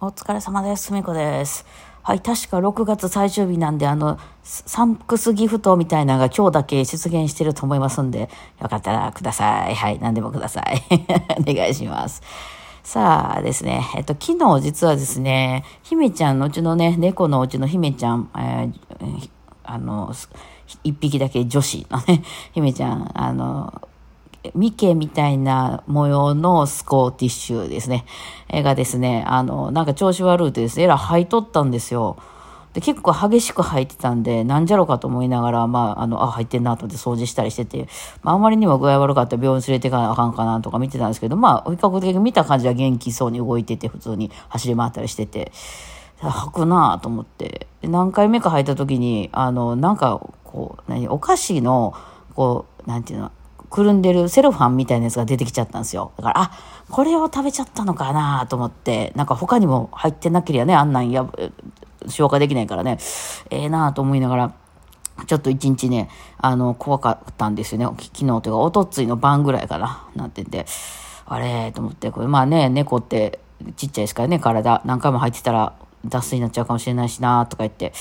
お疲れ様です。すみこです。はい、確か6月最終日なんで、あの、サンクスギフトみたいなのが今日だけ出現してると思いますんで、よかったらください。はい、何でもください。お願いします。さあですね、えっと、昨日実はですね、姫ちゃんのうちのね、猫のうちの姫ちゃん、えー、あの、一匹だけ女子のね、姫ちゃん、あの、ミケみたいな模様のスコーティッシュですね。えがですね、あの、なんか調子悪いとですね、えら吐いとったんですよ。で、結構激しく吐いてたんで、なんじゃろかと思いながら、まあ、あの、あ、入ってんなと思って掃除したりしてて、まあ、あまりにも具合悪かったら病院連れていかなあかんかなとか見てたんですけど、まあ、比較的見た感じは元気そうに動いてて、普通に走り回ったりしてて、吐くなぁと思って。で何回目か吐いた時に、あの、なんか、こう、何、お菓子の、こう、なんていうの、くるんでるセロファンみたいなやつが出てきちゃったんですよ。だから、あ、これを食べちゃったのかなと思って、なんか他にも入ってなければね、あんなんや、消化できないからね、ええー、なと思いながら、ちょっと一日ね、あの、怖かったんですよね。昨日というか、おとついの晩ぐらいかな、なってて、あれと思って、これ、まあね、猫ってちっちゃいですからね、体、何回も入ってたら脱水になっちゃうかもしれないしな、とか言って、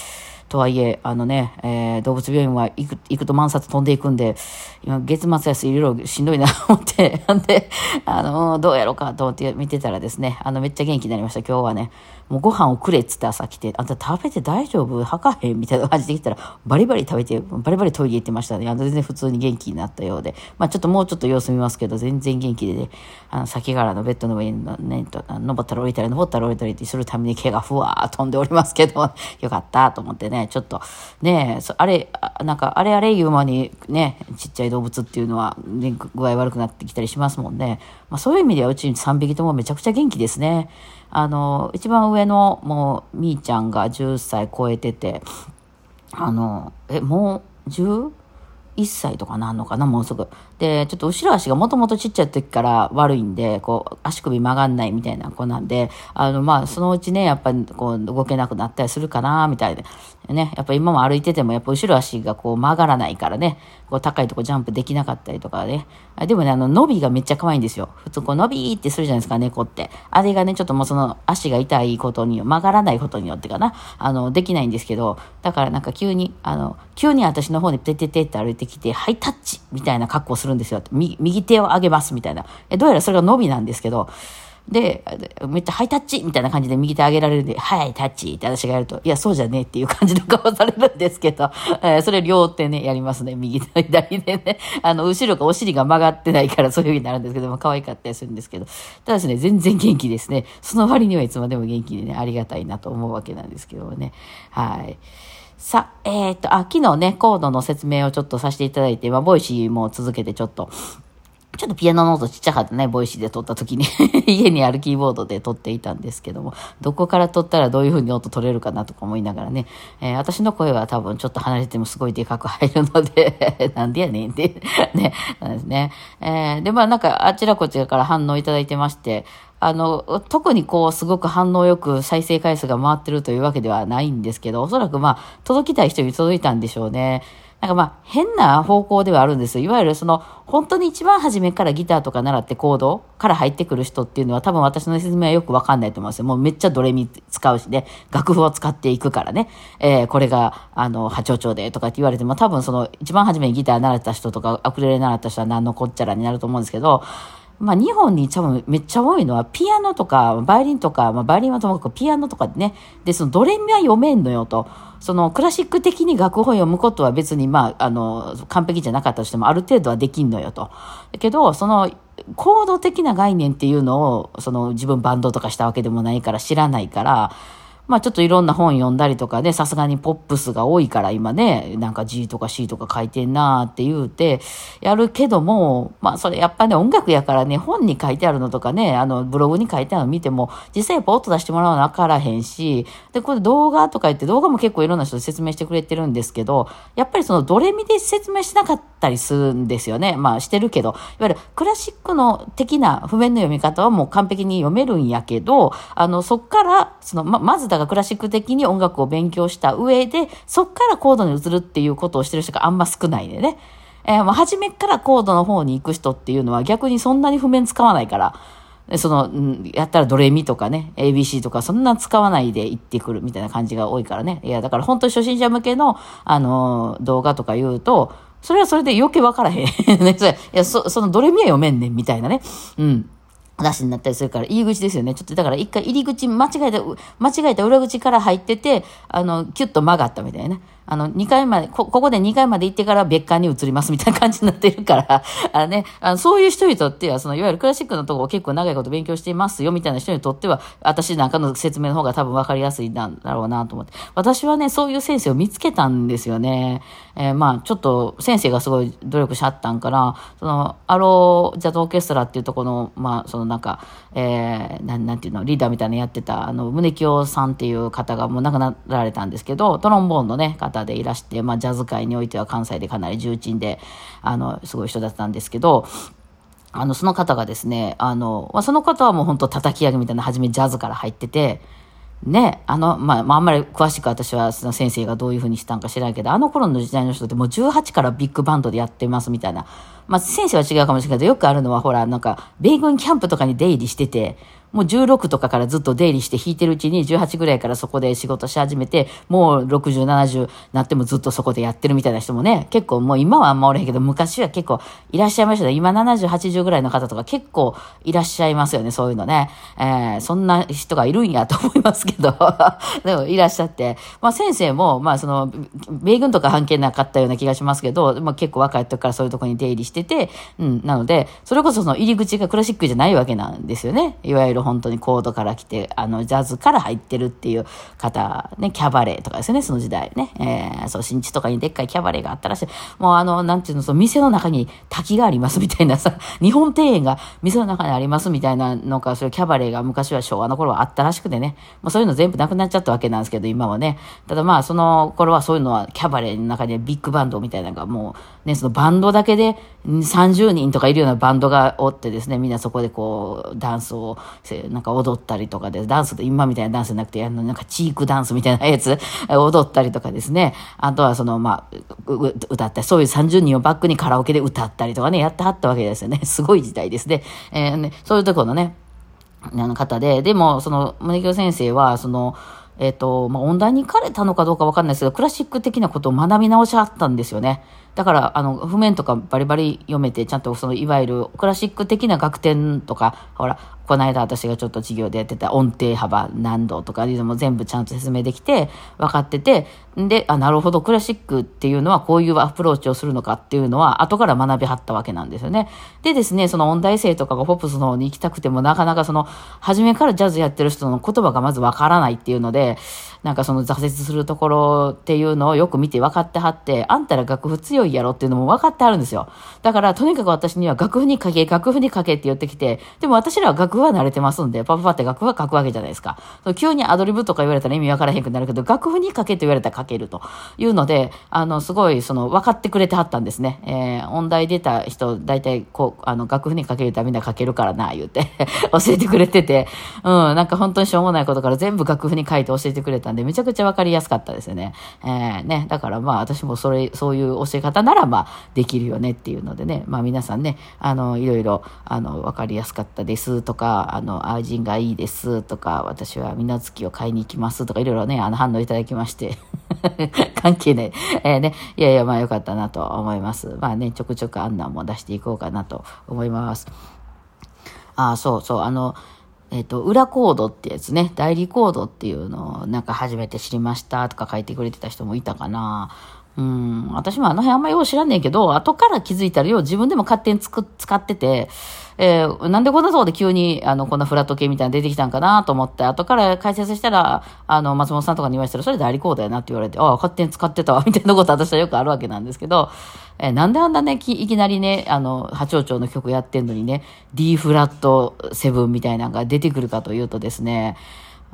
とはいえ、あのね、えー、動物病院は行く、行くと万冊飛んでいくんで、今、月末安いろいろしんどいなと 思って、なんで、あの、どうやろうかと思って見てたらですね、あの、めっちゃ元気になりました、今日はね。もうご飯をくれっつって朝来て、あんた食べて大丈夫？吐かへん？みたいな感じで来たら、バリバリ食べて、バリバリトイレ行ってましたね。あの、全然普通に元気になったようで。まあちょっともうちょっと様子見ますけど、全然元気でね、あの、先からのベッドの上にね、と登ったら降りたり、登ったら降りたりするために毛がふわー飛んでおりますけど、よかったと思ってね、ねちょっと、ねあれ、なんか、あれあれ言う間にね、ちっちゃい動物っていうのは、ね、具合悪くなってきたりしますもんね。まあそういう意味ではうち3匹ともめちゃくちゃ元気ですね。あの、一番上のもう、みーちゃんが10歳超えてて、あの、え、もう 10? 1歳とかなんのかな、もうすぐ。で、ちょっと後ろ足がもともとちっちゃい時から悪いんで、こう、足首曲がんないみたいな子なんで、あの、まあ、そのうちね、やっぱりこう、動けなくなったりするかな、みたいで。ね、やっぱ今も歩いてても、やっぱ後ろ足がこう曲がらないからね、こう高いとこジャンプできなかったりとかね。あでもね、あの、伸びがめっちゃ可愛いんですよ。普通こう伸びってするじゃないですか、猫って。あれがね、ちょっともうその足が痛いことに、曲がらないことによってかな、あの、できないんですけど、だからなんか急に、あの、急に私の方にペテテって歩いてきて、ハイタッチみたいな格好するんですよ。右手を上げますみたいな。どうやらそれが伸びなんですけど、で、めっちゃハイタッチみたいな感じで右手上げられるんで、はいタッチって私がやると、いや、そうじゃねえっていう感じの顔されるんですけど、えー、それ両手ね、やりますね。右と左でね。あの、後ろがお尻が曲がってないからそういう風になるんですけども、可愛かったりするんですけど、ただですね、全然元気ですね。その割にはいつまでも元気でね、ありがたいなと思うわけなんですけどもね。はい。さ、えっ、ー、と、あ、昨日ね、コードの説明をちょっとさせていただいて、まあ、 Voicyも続けてちょっと、ちょっとピアノの音ちっちゃかったね、 Voicyで撮った時に。家にあるキーボードで撮っていたんですけども、どこから撮ったらどういう風に音取れるかなとか思いながらね、えー、私の声は多分ちょっと離れてもすごいでかく入るので なんでやねんって。ね、なんですね。えー、で、まあなんかあちらこちらから反応いただいてまして、あの、特にこう、すごく反応よく再生回数が回ってるというわけではないんですけど、おそらくまあ、届きたい人に届いたんでしょうね。なんかまあ、変な方向ではあるんですよ。いわゆるその、本当に一番初めからギターとか習ってコードから入ってくる人っていうのは多分私の説明はよくわかんないと思うんですよ。もうめっちゃドレミ使うしね、楽譜を使っていくからね。えー、これが、あの、波長長でとかって言われても多分その、一番初めにギター習った人とか、アクリル習った人は何のこっちゃらになると思うんですけど、まあ、日本に多分めっちゃ多いのは、ピアノとか、バイオリンとか、まあ、バイオリンはともかくピアノとかでね、で、そのドレミは読めんのよと。そのクラシック的に楽譜を読むことは別に、まあ、あの、完璧じゃなかったとしても、ある程度はできんのよと。だけど、その、コード的な概念っていうのを、その自分バンドとかしたわけでもないから知らないから、まあちょっといろんな本読んだりとかね、さすがにポップスが多いから今ね、なんか G とか C とか書いてんなーって言うて、やるけども、まあそれやっぱね、音楽やからね、本に書いてあるのとかね、あの、ブログに書いてあるの見ても、実際やっぱ音出してもらうのわからへんし、で、これ動画とか言って、動画も結構いろんな人説明してくれてるんですけど、やっぱりそのドレミで説明しなかったたりするんですよね。まあしてるけど、いわゆるクラシックの的な譜面の読み方はもう完璧に読めるんやけど、あの、そっから、その、ま、まずだからクラシック的に音楽を勉強した上で、そっからコードに移るっていうことをしてる人があんま少ないでね。えー、もう初めからコードの方に行く人っていうのは逆にそんなに譜面使わないから、その、んやったらドレミとかね、ABC とかそんな使わないで行ってくるみたいな感じが多いからね。いや、だから本当に初心者向けの、あの、動画とか言うと、それはそれで余計分からへん。ね、そいや、そ、そのどれみは読めんねん、みたいなね。うん。話になったりするから、入り口ですよね。ちょっとだから一回入り口間違えた、間違えた裏口から入ってて、あの、キュッと曲がったみたいな。あの、2回まで、こ、ここで2回まで行ってから別館に移りますみたいな感じになってるから、あのね、あのそういう人にとっては、その、いわゆるクラシックのとこを結構長いこと勉強していますよみたいな人にとっては、私なんかの説明の方が多分分かりやすいんだろうなと思って。私はね、そういう先生を見つけたんですよね。えーまあ、ちょっと先生がすごい努力しはったんから、その、アロージャズオーケストラっていうとこの、まあ、そのなんか、えー、なん、なんていうの、リーダーみたいなのやってた、あの、宗清さんっていう方がもう亡くなられたんですけど、トロンボーンのね、方方でいらして、まあ、ジャズ界においては関西でかなり重鎮で、あの、すごい人だったんですけど、あの、その方がですね、あの、まあ、その方はもう本当叩き上げみたいな、初めジャズから入ってて、ね、あの、まあ、まあ、あんまり詳しく私はその先生がどういうふうにしたんか知らんけど、あの頃の時代の人ってもう18からビッグバンドでやってますみたいな。まあ、先生は違うかもしれないけど、よくあるのはほら、なんか、米軍キャンプとかに出入りしてて、もう16とかからずっと出入りして弾いてるうちに18ぐらいからそこで仕事し始めて、もう60、70なってもずっとそこでやってるみたいな人もね、結構もう今はあんまおれへんけど、昔は結構いらっしゃいましたね。今70、80ぐらいの方とか結構いらっしゃいますよね、そういうのね。えー、そんな人がいるんやと思いますけど、でもいらっしゃって、まあ先生も、まあその、米軍とか関係なかったような気がしますけど、まあ結構若い時からそういうとこに出入りしてて、うん、なので、それこそその入り口がクラシックじゃないわけなんですよね。いわゆる本当にコードから来て、あの、ジャズから入ってるっていう方、ね、キャバレーとかですよね、その時代ね。えー、そう、新地とかにでっかいキャバレーがあったらしい。もうあの、なんていうの、その店の中に滝がありますみたいなさ、日本庭園が店の中にありますみたいなのか、そういうキャバレーが昔は昭和の頃はあったらしくてね。もうそういうの全部なくなっちゃったわけなんですけど、今はね。ただまあ、その頃はそういうのはキャバレーの中でビッグバンドみたいなのがもう、ね、そのバンドだけで30人とかいるようなバンドがおってですね、みんなそこでこう、ダンスを、なんか踊ったりとかで、ダンスで今みたいなダンスじゃなくて、あの、なんかチークダンスみたいなやつ、踊ったりとかですね、あとはその、まあ、歌ったり、そういう30人をバックにカラオケで歌ったりとかね、やってはったわけですよね。すごい時代ですね。えーね、そういうところのね、あの方で、でも、その、宗教先生は、その、えっ、と、まあ、音大に行かれたのかどうかわかんないですけど、クラシック的なことを学び直しはったんですよね。だから、あの、譜面とかバリバリ読めて、ちゃんとその、いわゆるクラシック的な楽典とか、ほら、この間私がちょっと授業でやってた音程幅何度とかいうのも全部ちゃんと説明できて、分かってて、で、あ、なるほど、クラシックっていうのはこういうアプローチをするのかっていうのは、後から学びはったわけなんですよね。でですね、その音大生とかがポップスの方に行きたくても、なかなかその、初めからジャズやってる人の言葉がまず分からないっていうので、なんかその挫折するところっていうのをよく見て分かってはって、あんたら楽譜強いやろっていうのも分かってはるんですよ。だから、とにかく私には楽譜に書け、楽譜に書けって言ってきて、でも私らは楽譜は慣れてますんで、パパパって楽譜は書くわけじゃないですか。急にアドリブとか言われたら意味分からへんくなるけど、楽譜に書けって言われたら書けるというので、あの、すごい、その、分かってくれてはったんですね。えー、音大出た人、大体、こう、あの、楽譜に書けるたみんな書けるからな、言うて、教えてくれてて、うん、なんか本当にしょうもないことから全部楽譜に書いて教えてくれたんで、めちゃくちゃ分かりやすかったですよね。えー、ね、だからまあ、私もそれ、そういう教え方ならまあ、できるよねっていうのでね、まあ皆さんね、あの、いろいろ、あの、分かりやすかったですとか、あの、愛人がいいですとか、私は水月を買いに行きますとか、いろいろね、あの、反応いただきまして、関係ない。えー、ね、いやいや、まあよかったなと思います。まあね、ちょくちょくあんなんも出していこうかなと思います。ああ、そうそう、あの、えっ、と、裏コードってやつね、代理コードっていうのをなんか初めて知りましたとか書いてくれてた人もいたかな。うん、私もあの辺あんまよう知らんねんけど、後から気づいたらよう自分でも勝手につく使ってて、えー、なんでこんなとこで急に、あの、こんなフラット系みたいな出てきたんかなと思って、後から解説したら、あの、松本さんとかに言われたら、それ代理コードやなって言われて、ああ、勝手に使ってたわ、みたいなこと私はよくあるわけなんですけど、えー、なんであんなね、いきなりね、あの、波長長の曲やってんのにね、D フラット7みたいなのが出てくるかというとですね、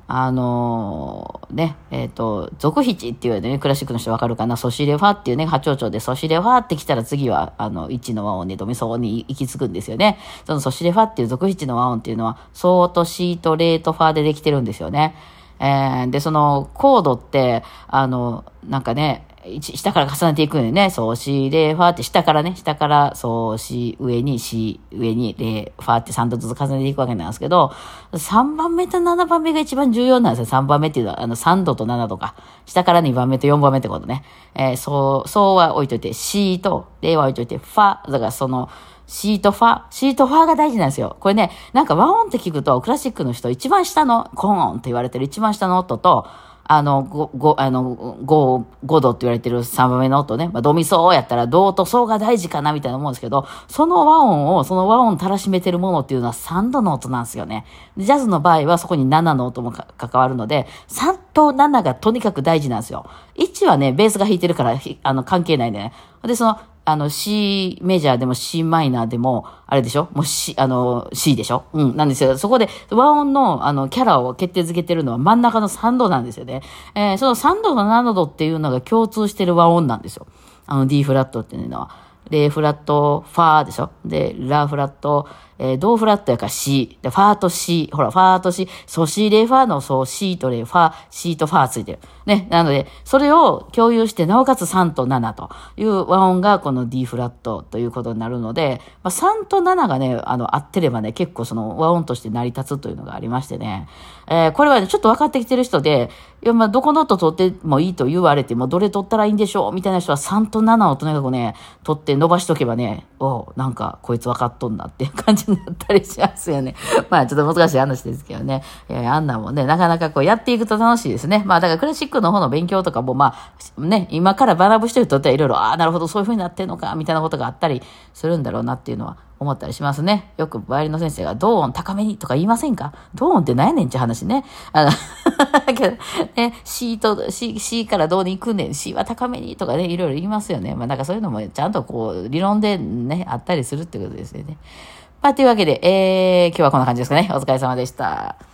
あのー、ね、えっ、ー、と、続筆っていうね、クラシックの人わかるかな、ソシレファっていうね、波長長でソシレファって来たら次は、あの、1の和音でドミソに行き着くんですよね。そのソシレファっていう続筆の和音っていうのは、ソーとシーとレーとファでできてるんですよね。えー、で、そのコードって、あの、なんかね、下から重ねていくんでね。そう、シ、レ、ファーって下からね、下から、そう、シ、上に、シ、上に、レ、ファーって3度ずつ重ねていくわけなんですけど、3番目と7番目が一番重要なんですよ。3番目っていうのは、あの、3度と7度か。下から2番目と4番目ってことね。えーそう、そうは置いといて、シと、レは置いといて、ファ、だからその、シートファ、シートファが大事なんですよ。これね、なんか和音って聞くと、クラシックの人、一番下の、コーンって言われてる一番下の音と、あの、ご、ご、あの、ご、ごどって言われてる三番目の音ね。まあ、ドミソやったら、ドとソが大事かなみたいな思うんですけど、その和音を、その和音たらしめてるものっていうのは三度の音なんですよね。ジャズの場合はそこに七の音も関わるので、3と7がとにかく大事なんですよ。1はね、ベースが弾いてるから、あの、関係ないんでね。で、その、あの、C メジャーでも C マイナーでも、あれでしょ？もう C、あの、C でしょ？うん、なんですよ。そこで和音の、あの、キャラを決定づけてるのは真ん中の3度なんですよね。えーその3度と7度っていうのが共通してる和音なんですよ。あの、D フラットっていうのは。レフラット、ファーでしょ？で、ラフラット、えー、ドフラットやから C。で、ファーと C。ほら、ファーと C。ソシレファーのそう、C とレ、ファー、C とファーついてる。ね。なので、それを共有して、なおかつ3と7という和音がこの D フラットということになるので、まあ、3と7がね、あの、合ってればね、結構その和音として成り立つというのがありましてね。えーこれはね、ちょっと分かってきてる人で、いや、まあ、どこの音取ってもいいと言われても、どれ取ったらいいんでしょうみたいな人は3と7をとにかくね、取って伸ばしとけばね、おなんか、こいつ分かっとんなっていう感じになったりしますよね。まあ、ちょっと難しい話ですけどね。えーあんなんもね、なかなかこうやっていくと楽しいですね。まあ、だからクラシックの方の勉強とかも、まあ、ね、今から学ぶ人にとってはいろいろ、ああ、なるほど、そういう風になってんのか、みたいなことがあったりするんだろうなっていうのは思ったりしますね。よくバイオリンの先生が、ドーン高めにとか言いませんか？ドーンって何やねんって話ね。あの、だ けど、ね、C と、C、C からどうに行くねん、C は高めにとかね、いろいろ言いますよね。まあ、なんかそういうのもちゃんとこう、理論でね、あったりするってことですよね。まあ、というわけで、えー、今日はこんな感じですかね。お疲れ様でした。